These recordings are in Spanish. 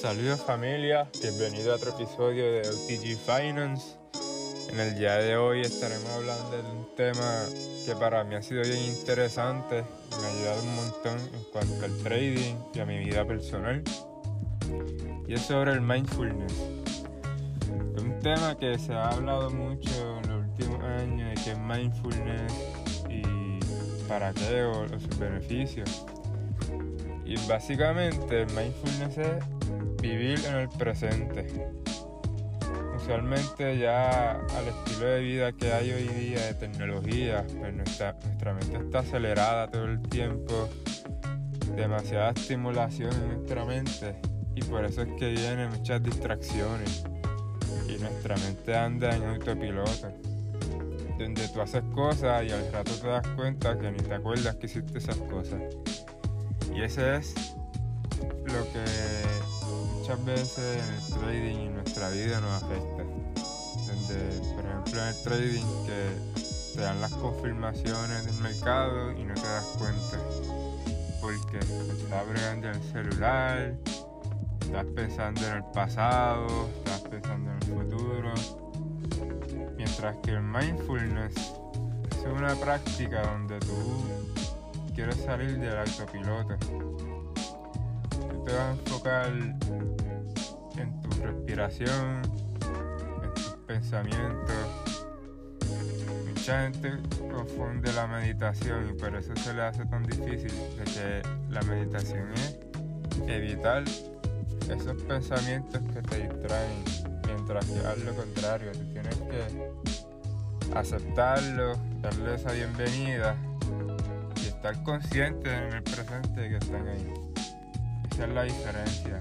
Saludos familia, bienvenido a otro episodio de OTG Finance. En el día de hoy estaremos hablando de un tema que para mí ha sido bien interesante me ha ayudado un montón en cuanto al trading y a mi vida personal. Y es sobre el mindfulness. Es un tema que se ha hablado mucho en los últimos años de qué es mindfulness y para qué o sus beneficios. Y básicamente el mindfulness es vivir en el presente. Usualmente ya al estilo de vida que hay hoy día de tecnología, pues nuestra, nuestra mente está acelerada todo el tiempo, demasiada estimulación en nuestra mente y por eso es que vienen muchas distracciones y nuestra mente anda en autopiloto donde tú haces cosas y al rato te das cuenta que ni te acuerdas que hiciste esas cosas. Y ese es lo que muchas veces en el trading y en nuestra vida nos afecta. Donde, por ejemplo, en el trading que te dan las confirmaciones del mercado y no te das cuenta. Porque estás bregando el celular, estás pensando en el pasado, estás pensando en el futuro. Mientras que el mindfulness es una práctica donde tú quieres salir del autopiloto. Te vas a enfocar en tu respiración, en tus pensamientos. Mucha gente confunde la meditación y por eso se le hace tan difícil de que la meditación es evitar esos pensamientos que te distraen, mientras que haz lo contrario, tú tienes que aceptarlo, darle esa bienvenida estar consciente en el presente que están ahí. Esa es la diferencia.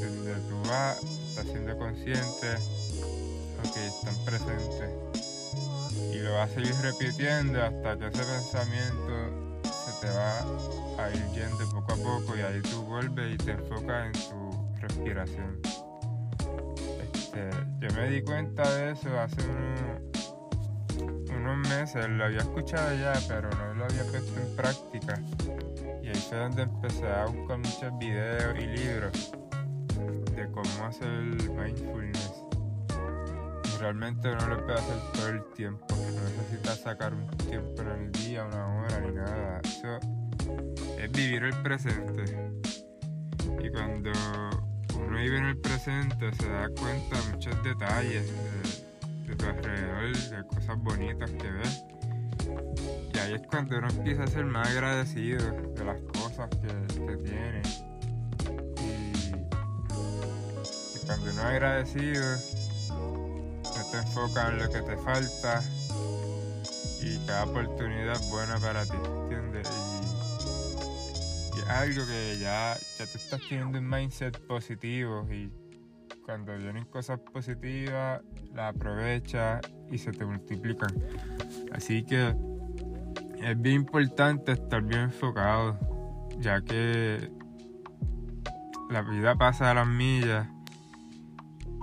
Donde tú vas, estás siendo consciente, ok, están presentes. Y lo vas a seguir repitiendo hasta que ese pensamiento se te va a ir yendo poco a poco y ahí tú vuelves y te enfocas en tu respiración. Este, yo me di cuenta de eso hace unos unos meses, lo había escuchado ya, pero no lo había puesto en práctica. Y ahí fue donde empecé a buscar muchos videos y libros de cómo hacer el mindfulness. Realmente no lo puedes hacer todo el tiempo. No necesitas sacar un tiempo en el día, una hora ni nada. Eso es vivir el presente. Y cuando uno vive en el presente se da cuenta de muchos detalles. De, de tu alrededor, de cosas bonitas que ves. Es cuando uno empieza a ser más agradecido de las cosas que, que tiene. Y, cuando uno es agradecido, no te enfocas en lo que te falta y cada oportunidad es buena para ti, ¿entiendes? Y, es algo que ya, ya tú estás teniendo un mindset positivo y cuando vienen cosas positivas, las aprovechas y se te multiplican. Así que es bien importante estar bien enfocado, ya que la vida pasa a las millas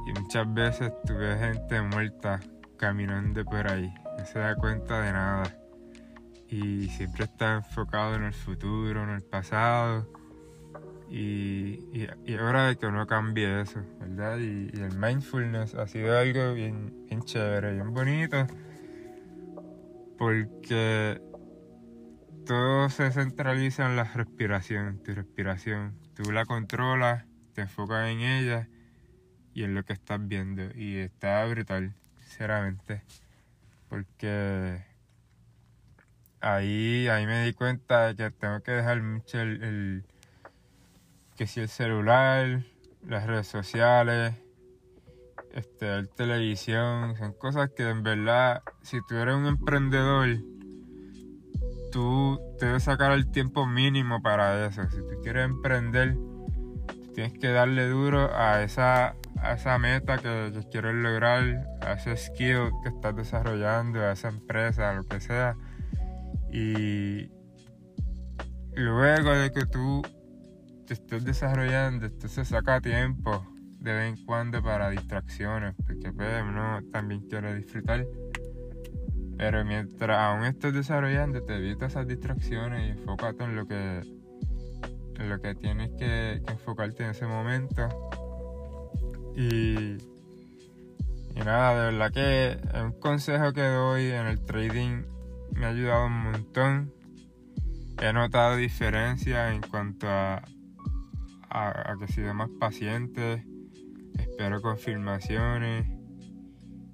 y muchas veces tú ves gente muerta caminando por ahí, no se da cuenta de nada y siempre está enfocado en el futuro, en el pasado y, y, y hora de que uno cambie eso, ¿verdad? Y, y, el mindfulness ha sido algo bien, bien chévere, bien bonito, porque todo se centraliza en la respiración, tu respiración. Tú la controlas, te enfocas en ella y en lo que estás viendo. Y está brutal, sinceramente, porque ahí, ahí me di cuenta de que tengo que dejar mucho el, el que si el celular, las redes sociales, este, el televisión, son cosas que en verdad, si tú eres un emprendedor, tú debes sacar el tiempo mínimo para eso. Si tú quieres emprender, tienes que darle duro a esa, a esa meta que, que quieres lograr, a ese skill que estás desarrollando, a esa empresa, lo que sea. Y luego de que tú te estés desarrollando, esto se saca tiempo de vez en cuando para distracciones, porque pues, uno también quiere disfrutar. Pero mientras aún estés desarrollando, te evitas esas distracciones y enfócate en lo que, en lo que tienes que, que enfocarte en ese momento. Y, y nada, de verdad que un consejo que doy en el trading me ha ayudado un montón. He notado diferencias en cuanto a, a, que he más paciente, espero confirmaciones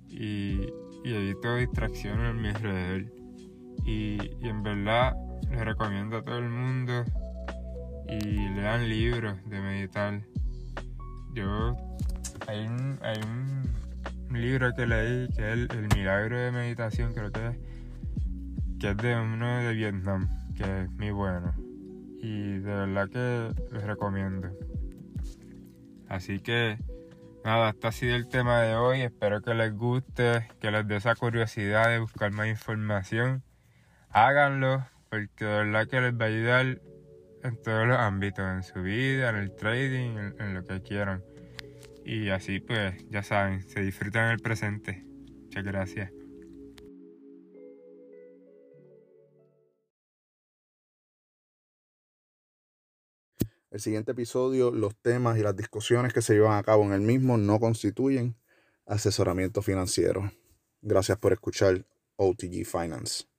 y, y evito distracciones en mi alrededor. Y, en verdad les recomiendo a todo el mundo y lean libros de meditar. Yo, hay un, hay un, libro que leí que es el, Milagro de Meditación, creo que es, que es de uno de Vietnam, que es muy bueno. Y de verdad que les recomiendo. Así que, nada, hasta ha sido el tema de hoy. Espero que les guste, que les dé esa curiosidad de buscar más información. Háganlo, porque de verdad que les va a ayudar en todos los ámbitos, en su vida, en el trading, en, lo que quieran. Y así pues, ya saben, se disfrutan el presente. Muchas gracias. El siguiente episodio, los temas y las discusiones que se llevan a cabo en el mismo no constituyen asesoramiento financiero. Gracias por escuchar OTG Finance.